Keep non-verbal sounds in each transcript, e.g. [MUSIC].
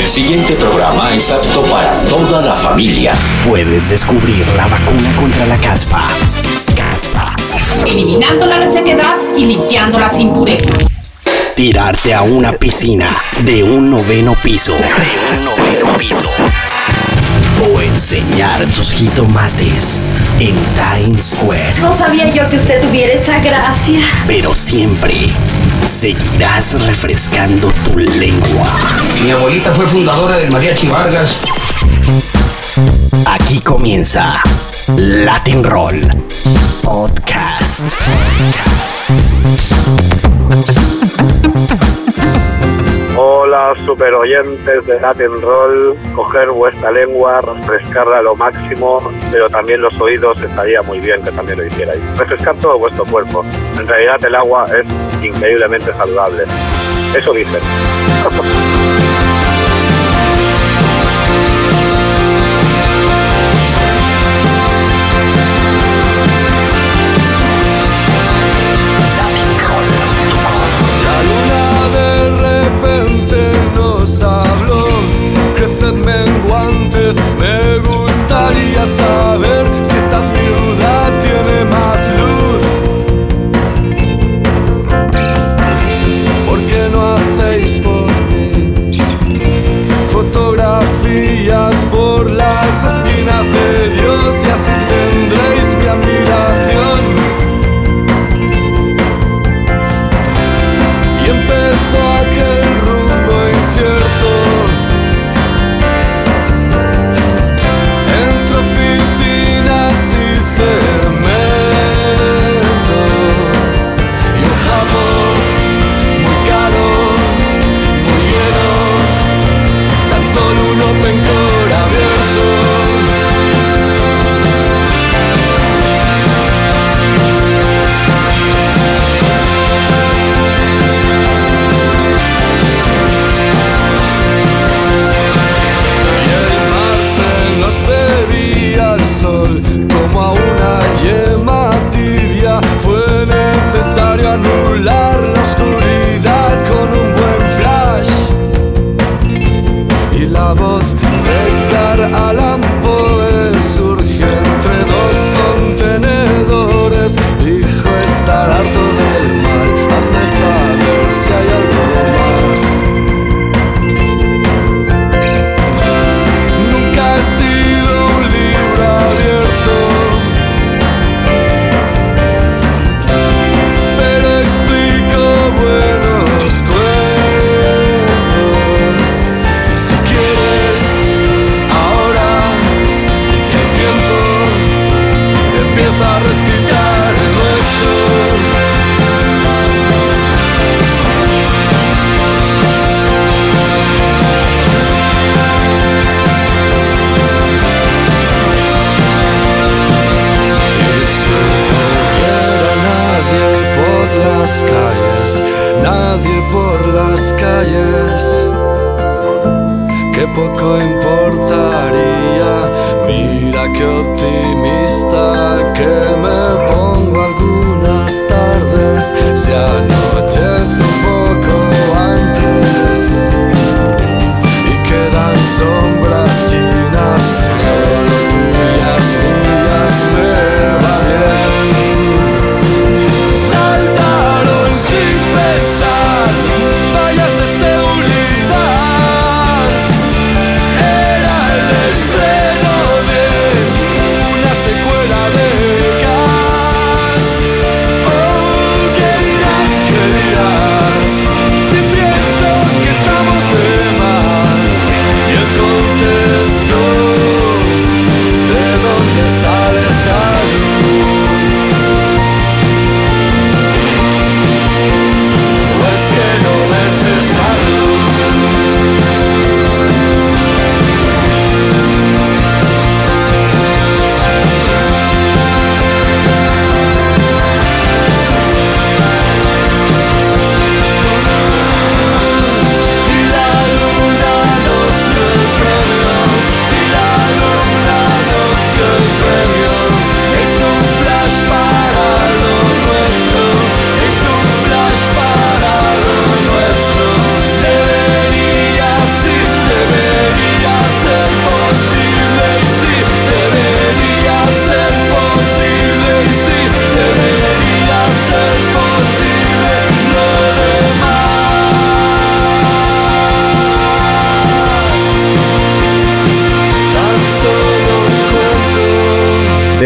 El siguiente programa es apto para toda la familia. Puedes descubrir la vacuna contra la caspa. Caspa. Eliminando la resequedad y limpiando las impurezas. Tirarte a una piscina de un noveno piso. De un noveno piso. O enseñar tus jitomates en Times Square. No sabía yo que usted tuviera esa gracia. Pero siempre seguirás refrescando tu lengua. Mi abuelita fue fundadora del Mariachi Vargas. Aquí comienza Latin Roll Podcast. Super oyentes de Latin Roll. Coger vuestra lengua, refrescarla lo máximo, pero también los oídos estaría muy bien que también lo hicierais. Refrescar todo vuestro cuerpo. En realidad, el agua es increíblemente saludable. Eso dicen. [LAUGHS]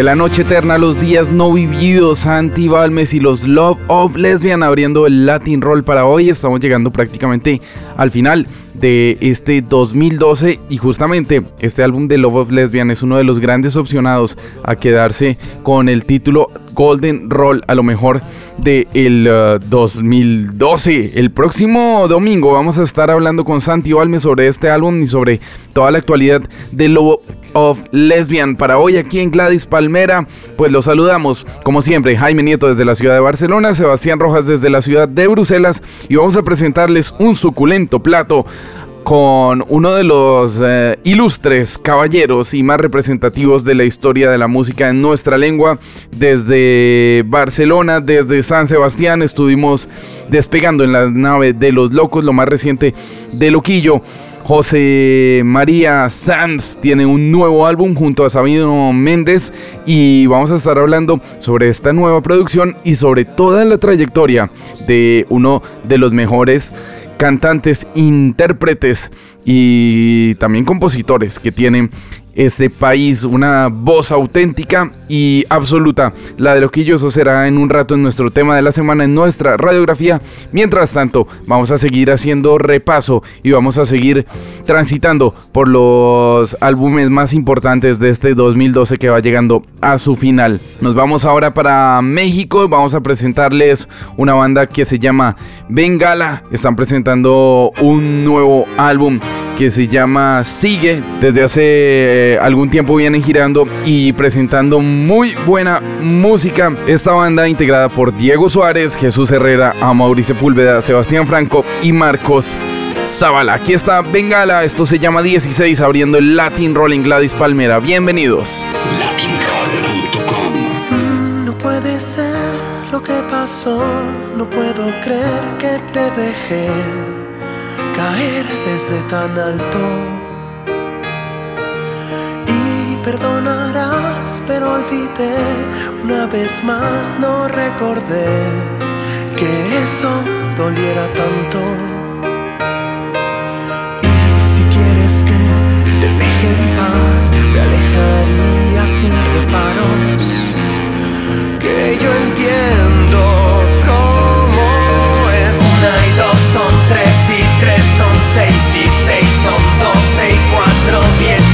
la noche eterna, los días no vividos, Santi Balmes y los Love of Lesbian abriendo el Latin Roll para hoy. Estamos llegando prácticamente al final de este 2012 y justamente este álbum de Love of Lesbian es uno de los grandes opcionados a quedarse con el título Golden Roll a lo mejor del de 2012. Uh, el próximo domingo vamos a estar hablando con Santi Balmes sobre este álbum y sobre toda la actualidad de Love of Lesbian. Para hoy aquí en Gladys Palmera, pues los saludamos como siempre Jaime Nieto desde la ciudad de Barcelona, Sebastián Rojas desde la ciudad de Bruselas y vamos a presentarles un suculento plato con uno de los eh, ilustres caballeros y más representativos de la historia de la música en nuestra lengua. Desde Barcelona, desde San Sebastián, estuvimos despegando en la nave de los locos, lo más reciente de Loquillo. José María Sanz tiene un nuevo álbum junto a Sabino Méndez y vamos a estar hablando sobre esta nueva producción y sobre toda la trayectoria de uno de los mejores cantantes, intérpretes y también compositores que tienen este país, una voz auténtica y absoluta. La de Loquillo, eso será en un rato en nuestro tema de la semana, en nuestra radiografía. Mientras tanto, vamos a seguir haciendo repaso y vamos a seguir transitando por los álbumes más importantes de este 2012 que va llegando a su final. Nos vamos ahora para México, vamos a presentarles una banda que se llama Bengala. Están presentando un nuevo álbum que se llama Sigue. Desde hace algún tiempo vienen girando y presentando muy buena música. Esta banda integrada por Diego Suárez, Jesús Herrera, Mauricio Púlveda, Sebastián Franco y Marcos Zavala. Aquí está Bengala, esto se llama 16 abriendo el Latin Rolling Gladys Palmera. Bienvenidos. Latinroll.com No puede ser lo que pasó, no puedo creer que te dejé caer desde tan alto. Y perdonarás, pero olvidé, una vez más no recordé que eso doliera tanto. Y si quieres que te deje en paz, me alejaría sin reparos. Que yo entiendo cómo es. Una y dos son tres tres son seis y seis son doce y cuatro veces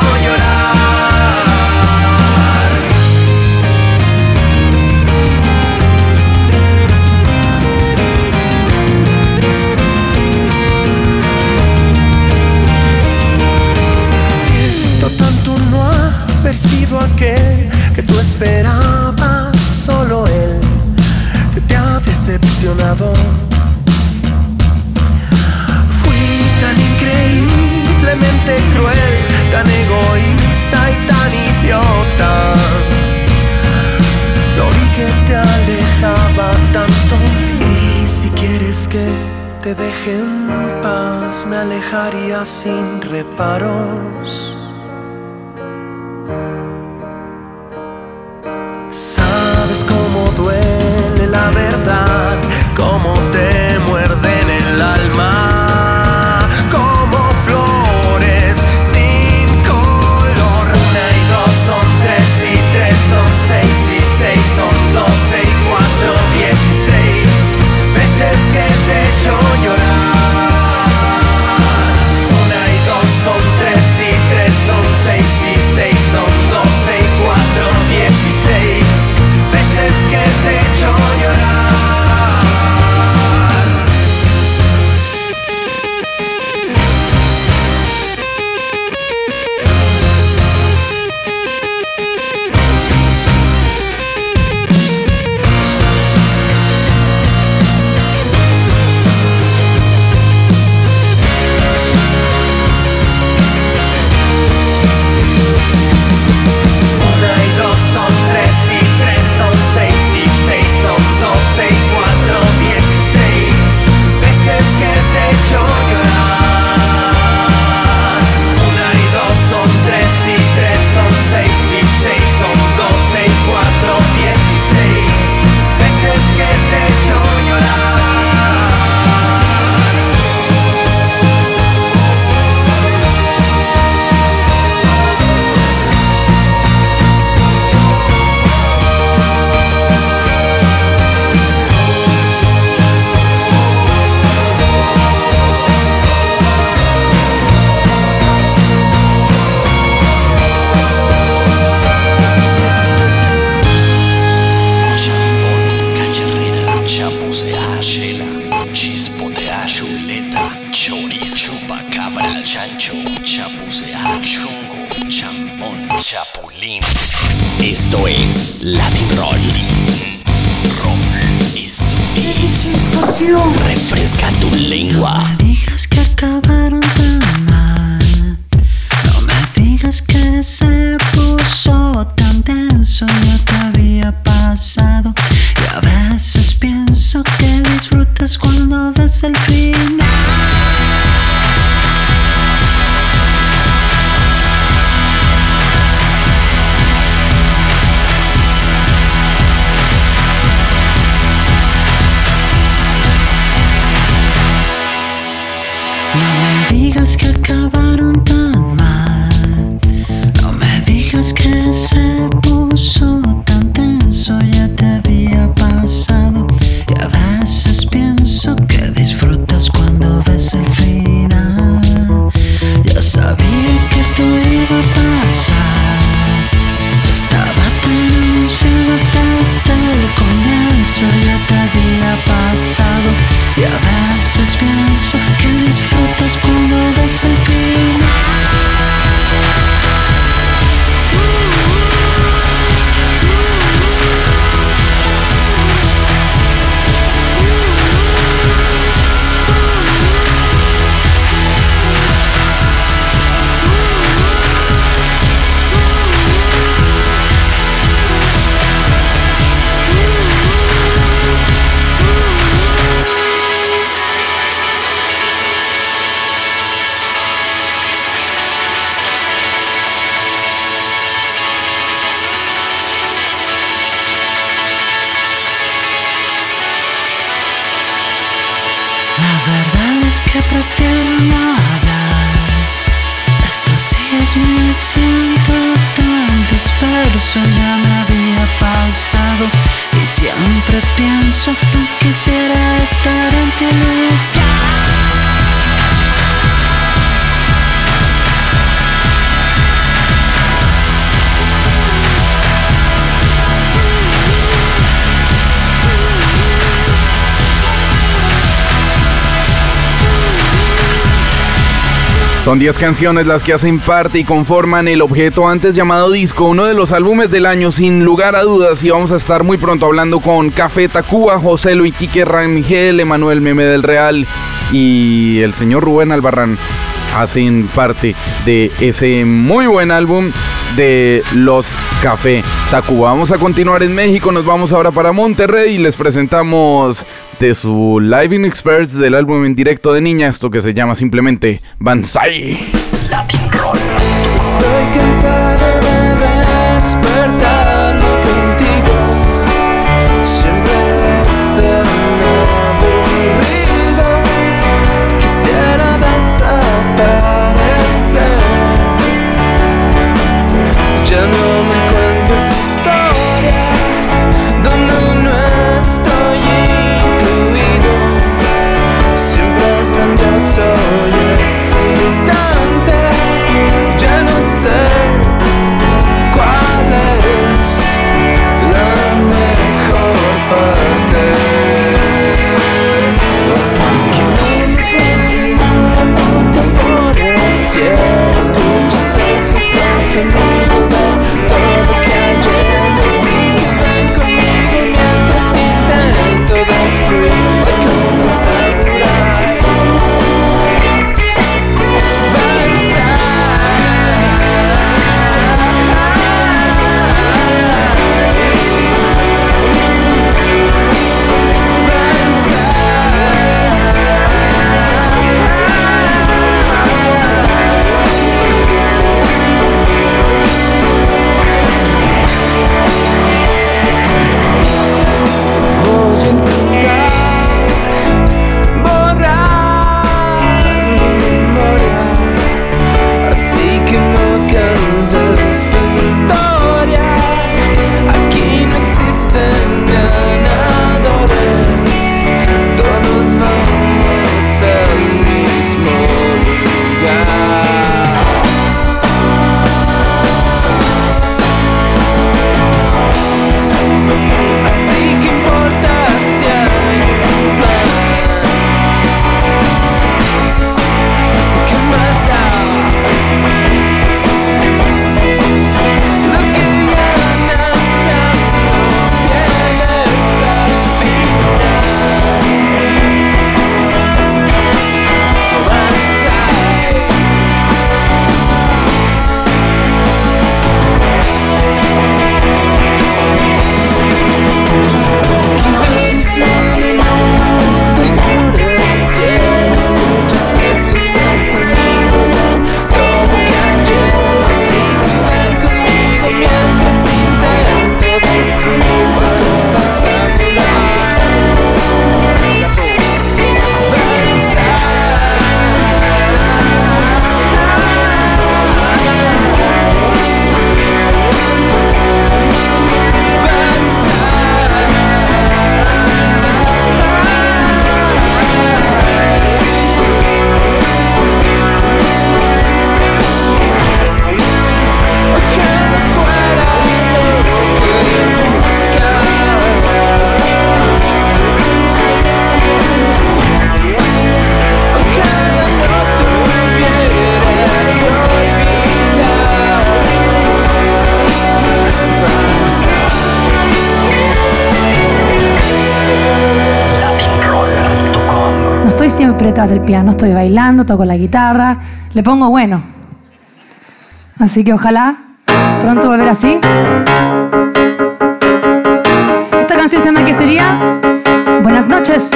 sin Son 10 canciones las que hacen parte y conforman el objeto antes llamado disco, uno de los álbumes del año sin lugar a dudas y vamos a estar muy pronto hablando con Café Tacuba, José Luis Quique Rangel, Emanuel Meme del Real y el señor Rubén Albarrán hacen parte de ese muy buen álbum de los Café Tacuba. Vamos a continuar en México, nos vamos ahora para Monterrey y les presentamos de su Live in Experts del álbum en directo de Niña, esto que se llama simplemente Banzai. Es del piano. Estoy bailando, toco la guitarra, le pongo bueno. Así que ojalá pronto volver así. Esta canción se llama ¿Qué sería? Buenas noches.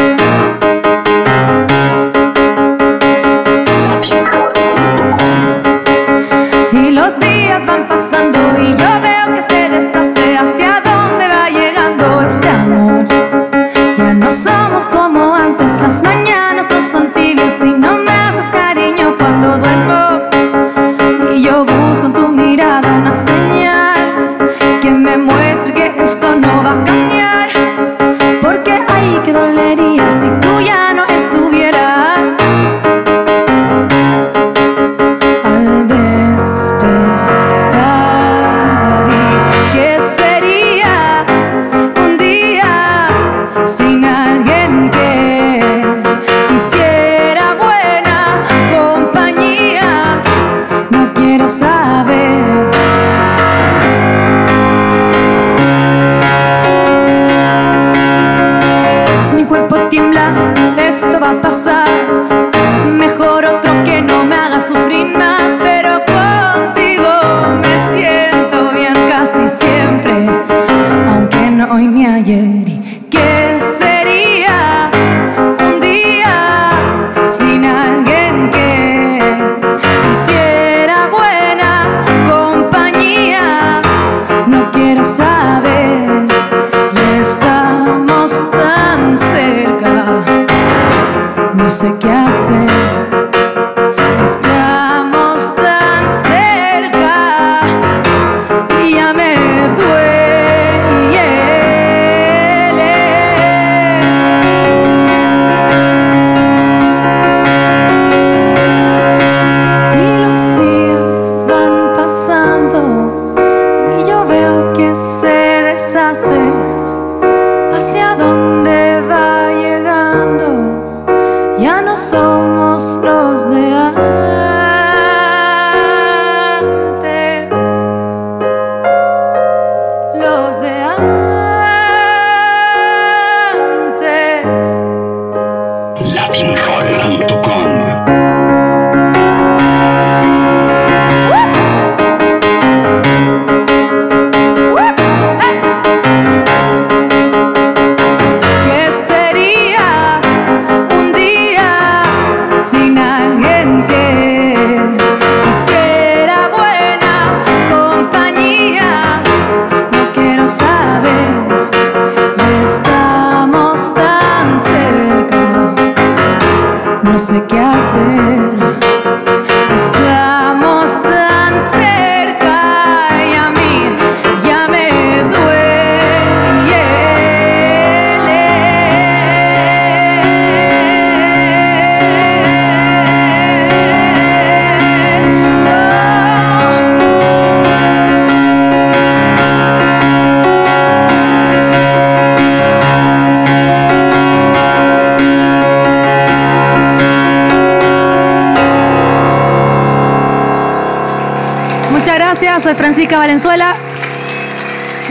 Soy Francisca Valenzuela.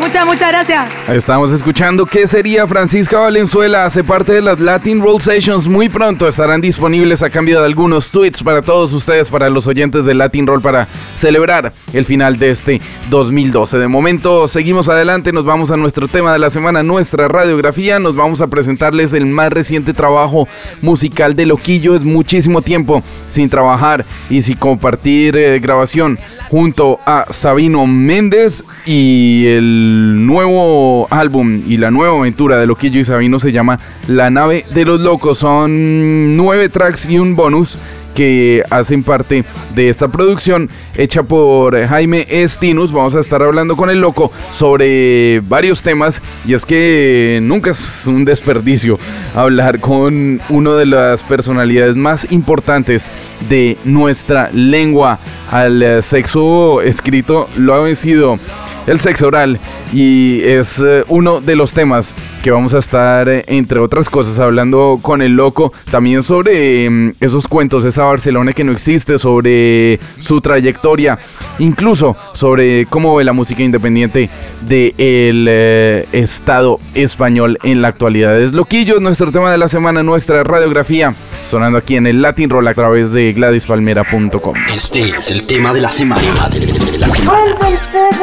Muchas, muchas gracias. Estamos escuchando qué sería Francisca Valenzuela, hace parte de las Latin Roll Sessions. Muy pronto estarán disponibles a cambio de algunos tweets para todos ustedes, para los oyentes de Latin Roll, para celebrar el final de este 2012. De momento, seguimos adelante, nos vamos a nuestro tema de la semana, nuestra radiografía. Nos vamos a presentarles el más reciente trabajo musical de Loquillo. Es muchísimo tiempo sin trabajar y sin compartir eh, grabación junto a Sabino Méndez y el nuevo álbum y la nueva aventura de Loquillo y Sabino se llama La nave de los locos. Son nueve tracks y un bonus que hacen parte de esta producción hecha por Jaime Estinus. Vamos a estar hablando con el loco sobre varios temas y es que nunca es un desperdicio hablar con una de las personalidades más importantes de nuestra lengua. Al sexo escrito lo ha vencido el sexo oral y es eh, uno de los temas que vamos a estar, eh, entre otras cosas, hablando con el loco también sobre mm, esos cuentos, esa Barcelona que no existe, sobre su trayectoria, incluso sobre cómo ve la música independiente del eh, Estado español en la actualidad. Es Loquillo, nuestro tema de la semana, nuestra radiografía, sonando aquí en el Latin Roll a través de GladysPalmera.com. Este es el tema de la semana. De la semana.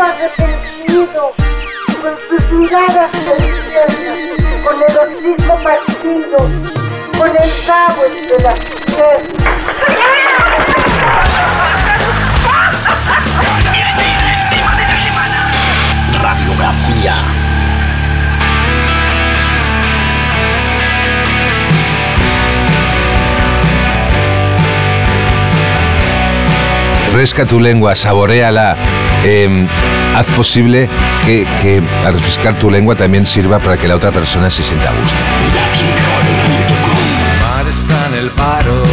Arrepentido, con sus miradas infiernas, con el hocico partido, con el cabo entre las piernas. Radiografía. Fresca tu lengua, saboreala. Eh, haz posible que, que al refrescar tu lengua también sirva para que la otra persona se sienta a gusto. Mar está en el paro.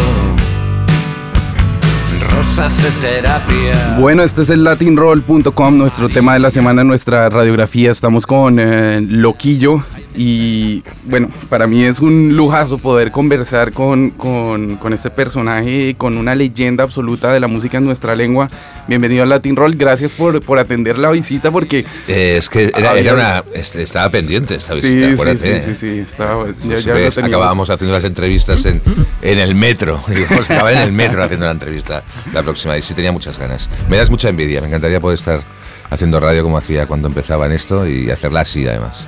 Bueno, este es el latinroll.com, nuestro tema de la semana, nuestra radiografía. Estamos con eh, Loquillo y bueno, para mí es un lujazo poder conversar con, con, con este personaje, con una leyenda absoluta de la música en nuestra lengua. Bienvenido al Latin Roll, gracias por, por atender la visita porque... Eh, es que era, Había- era una, estaba pendiente esta visita. sí, acuérdate. sí, sí, sí, estaba, ya, ya ves, acabábamos haciendo las entrevistas en, en el metro. [LAUGHS] A acabar en el metro haciendo la entrevista la próxima. Y sí tenía muchas ganas. Me das mucha envidia. Me encantaría poder estar haciendo radio como hacía cuando empezaba en esto y hacerla así además.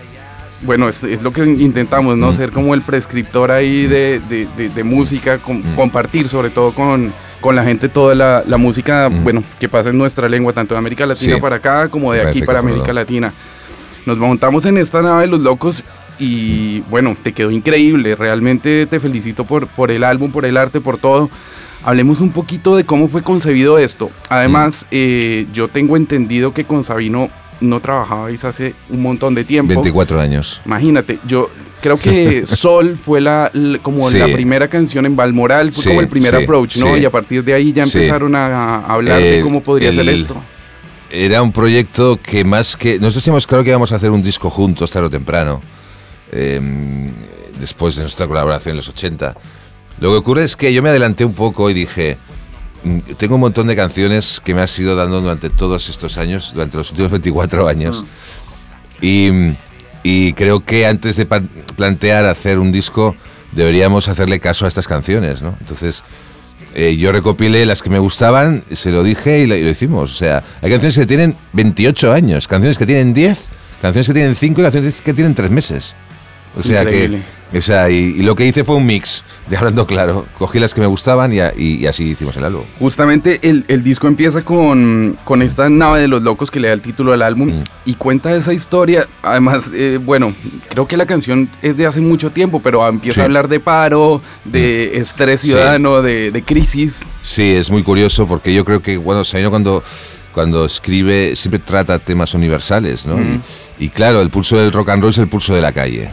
Bueno, es, es lo que intentamos, ¿no? Ser como el prescriptor ahí de, de- de- de música, com- compartir sobre todo con, con la gente toda la, la música, bueno, que pasa en nuestra lengua, tanto de América Latina Sí. para acá como de aquí para. América Latina. Nos montamos en esta nave de los locos y bueno, te quedó increíble, realmente te felicito por, por el álbum, por el arte, por todo. Hablemos un poquito de cómo fue concebido esto. Además, eh, yo tengo entendido que con Sabino no trabajabais hace un montón de tiempo. 24 años. Imagínate, yo creo que [LAUGHS] Sol fue la, la- como Sí. la primera canción en Balmoral, fue Sí, como el primer sí, approach, ¿no? Y a partir de ahí ya empezaron a, a hablar de cómo podría ser esto. Era un proyecto que más que... Nosotros teníamos claro que íbamos a hacer un disco juntos tarde o temprano, eh, después de nuestra colaboración en los 80. Lo que ocurre es que yo me adelanté un poco y dije, tengo un montón de canciones que me has ido dando durante todos estos años, durante los últimos [LAUGHS] 24 años. Y, y creo que antes de plantear hacer un disco, deberíamos hacerle caso a estas canciones, ¿no? Entonces, eh, yo recopilé las que me gustaban, se lo dije y lo, y lo hicimos. O sea, hay canciones que tienen 28 años, canciones que tienen 10, canciones que tienen 5 y canciones que tienen 3 meses. O sea Increíble. que, o sea, y, y lo que hice fue un mix, de hablando claro. Cogí las que me gustaban y, a- y- y así hicimos el álbum. Justamente el, el disco empieza con, con esta nave de los locos que le da el título al álbum Mm. y cuenta esa historia. Además, eh, bueno, creo que la canción es de hace mucho tiempo, pero empieza Sí. a hablar de paro, de estrés Sí. ciudadano, de, de crisis. Sí, es muy curioso porque yo creo que, bueno, Sabino cuando, cuando escribe siempre trata temas universales, ¿no? Y, y claro, el pulso del rock and roll es el pulso de la calle.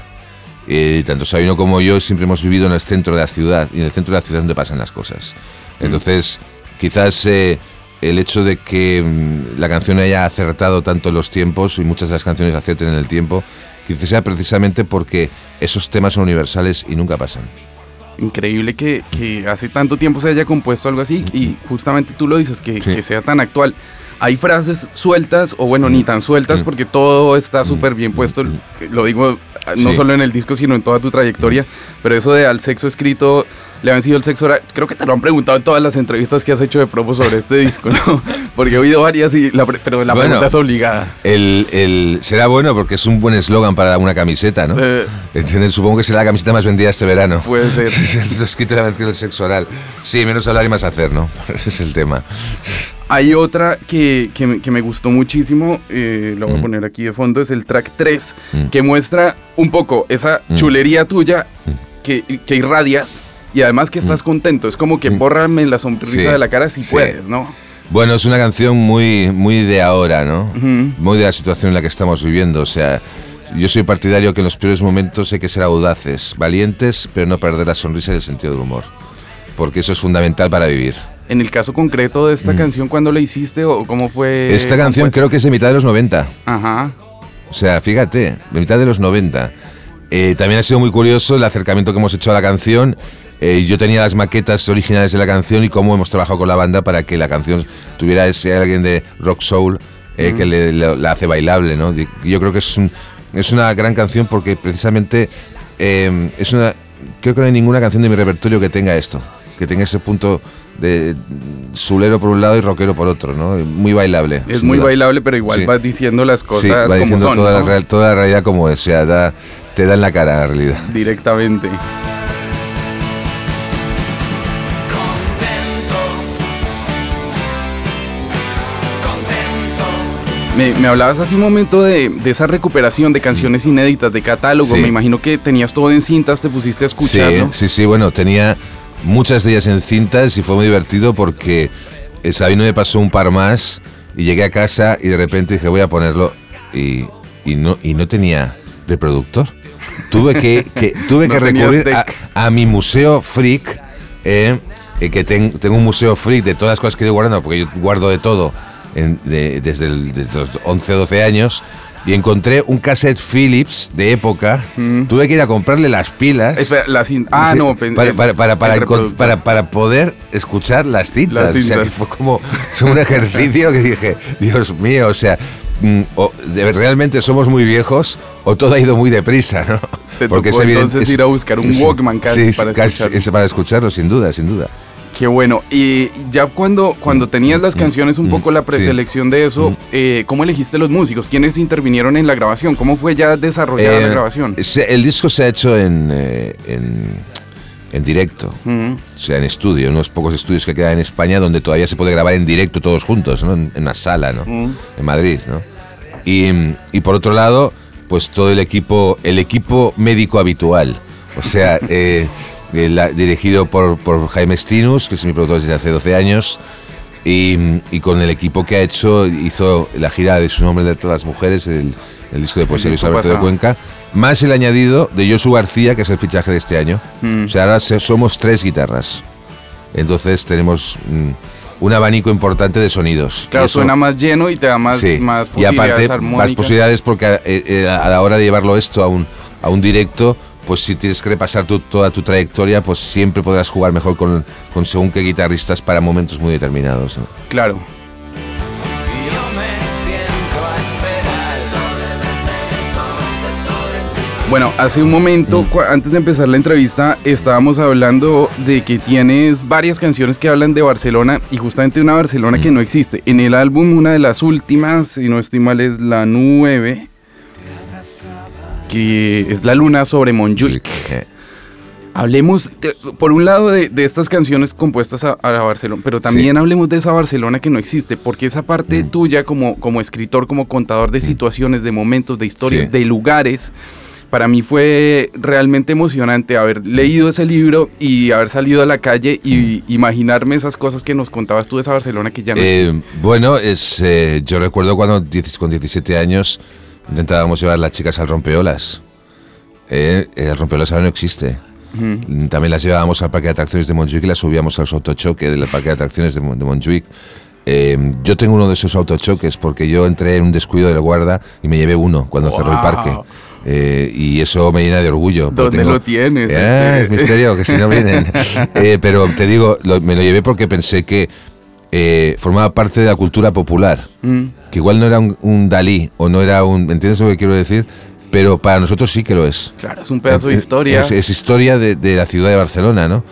Eh, tanto Sabino como yo siempre hemos vivido en el centro de la ciudad y en el centro de la ciudad es donde pasan las cosas. Entonces, quizás eh, el hecho de que mm, la canción haya acertado tanto en los tiempos y muchas de las canciones acierten en el tiempo, quizás sea precisamente porque esos temas son universales y nunca pasan. Increíble que, que hace tanto tiempo se haya compuesto algo así y justamente tú lo dices, que, Sí. que sea tan actual. Hay frases sueltas, o bueno, ni tan sueltas, Mm. porque todo está súper bien puesto. Lo digo no Sí. solo en el disco, sino en toda tu trayectoria. Pero eso de al sexo escrito, le han sido el sexo oral. Creo que te lo han preguntado en todas las entrevistas que has hecho de promo sobre este disco, ¿no? [LAUGHS] Porque he oído varias, y la pre- pero la Bueno. pregunta es obligada. El, el- será bueno porque es un buen eslogan para una camiseta, ¿no? Eh. Supongo que será la camiseta más vendida este verano. Puede ser. [LAUGHS] Escrito la del sexo oral. Sí, menos hablar y más hacer, ¿no? [LAUGHS] Ese es el tema. Hay otra que, que me, que me gustó muchísimo, eh, lo voy a poner aquí de fondo, es el track 3, Mm. que muestra un poco esa Mm. chulería tuya que, que irradias y además que estás contento. Es como que bórrame la sonrisa Mm. Sí, de la cara si sí. puedes, ¿no? Bueno, es una canción muy, muy de ahora, ¿no? Ujú. Muy de la situación en la que estamos viviendo. O sea, yo soy partidario que en los peores momentos hay que ser audaces, valientes, pero no perder la sonrisa y el sentido del humor. Porque eso es fundamental para vivir. En el caso concreto de esta canción, ¿cuándo la hiciste o cómo fue? Mm. Esta canción compuesta? creo que es de mitad de los 90. Ajá. O sea, fíjate, de mitad de los 90. Eh, también ha sido muy curioso el acercamiento que hemos hecho a la canción eh, yo tenía las maquetas originales de la canción y cómo hemos trabajado con la banda para que la canción tuviera ese alguien de rock soul eh, que le, le- la hace bailable, ¿no? Yo creo que es, un- es una gran canción porque precisamente eh, es una... Creo que no hay ninguna canción de mi repertorio que tenga esto, que tenga ese punto de sulero por un lado y rockero por otro, ¿no? Muy bailable. Es muy duda. bailable, pero igual Sí. vas diciendo las cosas Sí, va como diciendo son, toda, ¿no? la, real- toda la realidad como es, o sea, da- te da en la cara la realidad. Directamente. Me, me hablabas hace un momento de, de esa recuperación de canciones inéditas, de catálogo. Sí. Me imagino que tenías todo en cintas, te pusiste a escuchar, Sí, ¿no? sí, sí, bueno, tenía muchas de ellas en cintas y fue muy divertido porque Sabino me pasó un par más y llegué a casa y de repente dije voy a ponerlo y, y no, y no tenía reproductor. Tuve que, que- tuve [LAUGHS] No que recurrir a, mi museo freak, eh, eh, que ten- tengo un museo freak de todas las cosas que he ido guardando, porque yo guardo de todo en- de- desde, el- desde los 11 o 12 años. Y encontré un cassette Philips de época. Tuve que ir a comprarle las pilas. Mm. Espera, la cin- Ah, Sí, no. para, para, para, para, poder escuchar las cintas. Las O sea, cintas. que fue como es un ejercicio que dije, Dios mío, o sea, mm, o realmente somos muy viejos o todo ha ido muy deprisa, ¿no? Te tocó entonces ir a buscar un Walkman casi para escucharlo. es para escucharlo, sin duda, sin duda. Qué bueno. Y ya cuando, cuando tenías las canciones, un poco la preselección de eso, eh, ¿cómo elegiste los músicos? ¿Quiénes intervinieron en la grabación? ¿Cómo fue ya desarrollada la Eh, grabación? el disco se ha hecho en, eh, en, en directo, Mm. o sea, en estudio, unos pocos estudios que quedan en España donde todavía se puede grabar en directo todos juntos, ¿no? en, en una sala, ¿no? Mm. en Madrid. ¿no? Y, y por otro lado, pues todo el equipo, el equipo médico habitual, o sea, [LAUGHS] eh, la- dirigido por, por Jaime Stinus, que es mi productor desde hace 12 años. Y, y con el equipo que ha hecho, hizo la gira de su nombre de todas las mujeres, el, el disco de poesía Luis Alberto de. Cuenca, más el añadido de Josu García, que es el fichaje de este año. Mm. O sea, ahora somos tres guitarras. Entonces tenemos mm, un abanico importante de sonidos. Claro, Y eso- suena más lleno y te da más, Sí, más y posibilidades aparte más armónicas. posibilidades porque eh, eh, a la hora de llevarlo esto a un, a un directo, pues si tienes que repasar tu- toda tu trayectoria, pues siempre podrás jugar mejor con, con según qué guitarristas para momentos muy determinados. ¿no? Claro. Bueno, hace un momento, Mm. antes de empezar la entrevista, estábamos hablando de que tienes varias canciones que hablan de Barcelona y justamente una Barcelona Mm. que no existe. En el álbum, una de las últimas, si no estoy mal, es la 9, que es la luna sobre Montjuic. Hablemos, de- por un lado, de, de estas canciones compuestas a, a Barcelona, pero también hablemos de esa Barcelona que no existe, porque esa parte Mm. tuya como, como escritor, como contador de situaciones, de momentos, de historias, Sí. de lugares, para mí fue realmente emocionante haber leído ese libro y haber salido a la calle y imaginarme esas cosas que nos contabas tú de esa Barcelona que ya no Eh, existe. bueno, es, eh, yo recuerdo cuando con 17 años intentábamos llevar las chicas al rompeolas. Eh, el rompeolas ahora no existe. Mm, También las llevábamos al parque de atracciones de Montjuic y las subíamos al autochoque del parque de atracciones de, de Montjuic. Eh, yo tengo uno de esos autochoques porque yo entré en un descuido del guarda y me llevé uno cuando cerró el parque. Eh, y eso me llena de orgullo. ¿Dónde lo tienes, Ah, este? es misterio, que si no vienen. [LAUGHS] Eh, pero te digo, lo- me lo llevé porque pensé que eh, formaba parte de la cultura popular. Mm. Que igual no era un, un Dalí o no era un. ¿Entiendes lo que quiero decir? Pero para nosotros sí que lo es. Claro, es un pedazo de historia. Es, es historia de, de la ciudad de Barcelona, ¿no?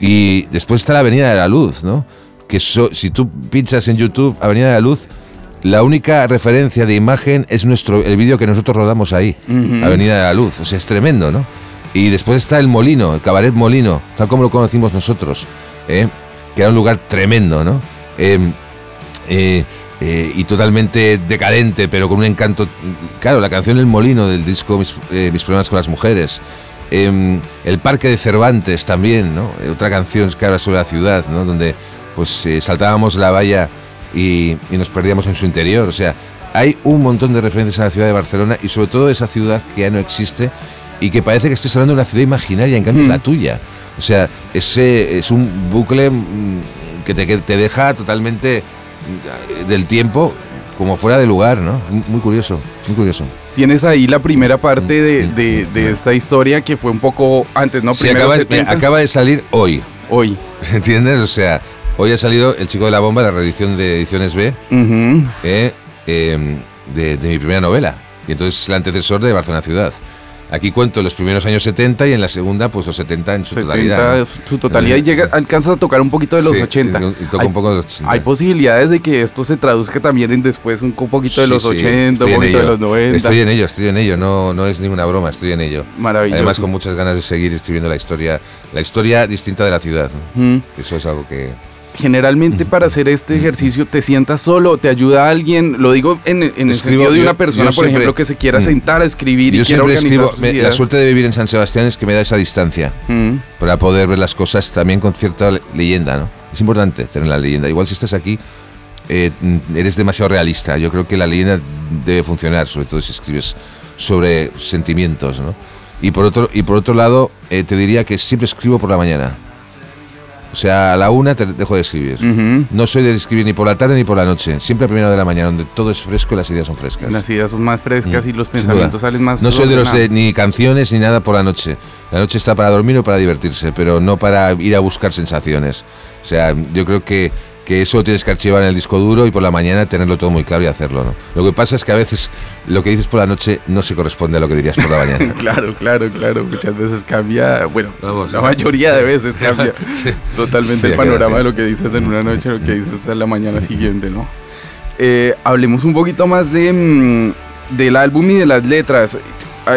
Y después está la Avenida de la Luz, ¿no? Que so- si tú pinchas en YouTube Avenida de la Luz, la única referencia de imagen es nuestro el vídeo que nosotros rodamos ahí. Avenida de la Luz. O sea, es tremendo, ¿no? Y después está el Molino, el Cabaret Molino, tal como lo conocimos nosotros, ¿eh? que era un lugar tremendo, ¿no? Eh, eh, eh, y totalmente decadente, pero con un encanto. Claro, la canción El Molino del disco Mis, eh, Mis problemas con las mujeres. Em, el Parque de Cervantes también, ¿no? Otra canción que habla sobre la ciudad, ¿no? Donde pues saltábamos la valla y, y nos perdíamos en su interior. O sea, hay un montón de referencias a la ciudad de Barcelona y sobre todo esa ciudad que ya no existe y que parece que estés hablando de una ciudad imaginaria, en cambio es la tuya. O sea, ese es un bucle mm, que te, que te deja totalmente mm, del tiempo como fuera de lugar, ¿no? Muy- curioso, muy curioso. Tienes ahí la primera parte de, de- de esta historia que fue un poco antes, ¿no? Sí, acaba, 70s. acaba de salir hoy. Hoy. [LAUGHS] ¿Entiendes? O sea, hoy ha salido El Chico de la Bomba, la reedición de Ediciones B, eh, eh, de, de mi primera novela. Y entonces es el antecesor de Barcelona Ciudad. Aquí cuento los primeros años 70 y en la segunda, pues los 70 en su 70 totalidad. ¿no? su totalidad y llega, alcanza a tocar un poquito de los Sí, 80. y toca hay, un poco de los 80. hay posibilidades de que esto se traduzca también en después un poquito de Sí, los sí, 80, estoy un poquito de los 90. Estoy en ello, estoy en ello, no, no es ninguna broma, estoy en ello. Maravilloso. Además con muchas ganas de seguir escribiendo la historia, la historia distinta de la ciudad. ¿no? Mm. Eso es algo que... Generalmente para hacer este ejercicio te sientas solo, te ayuda alguien, lo digo en, en el Escribo- sentido de una persona, yo por siempre- ejemplo, que se quiera sentar a escribir y quiera organizar escribo, sus me- la suerte de vivir en San Sebastián es que me da esa distancia Mm. para poder ver las cosas también con cierta le- leyenda, ¿no? Es importante tener la leyenda. Igual si estás aquí, eh, mm, eres demasiado realista. Yo creo que la leyenda debe funcionar, sobre todo si escribes sobre sentimientos, ¿no? Y por otro, y por otro lado, eh, te diría que siempre escribo por la mañana. O sea, a la una te dejo de escribir. No soy de escribir ni por la tarde ni por la noche. Siempre a primera de la mañana, donde todo es fresco y las ideas son frescas. Las ideas son más frescas Mm, y los pensamientos salen más No soy de los de ni canciones ni nada por la noche. La noche está para dormir o para divertirse, pero no para ir a buscar sensaciones. O sea, yo creo que, que eso lo tienes que archivar en el disco duro y por la mañana tenerlo todo muy claro y hacerlo. ¿no? Lo que pasa es que a veces lo que dices por la noche no se corresponde a lo que dirías por la mañana. [LAUGHS] Claro, claro, claro. Muchas veces cambia, bueno, Vamos, la mayoría de veces [LAUGHS] cambia Sí. totalmente Sí, el panorama de lo que dices en una noche, lo que dices a la mañana siguiente, ¿no? Eh, hablemos un poquito más de, mm, del álbum y de las letras.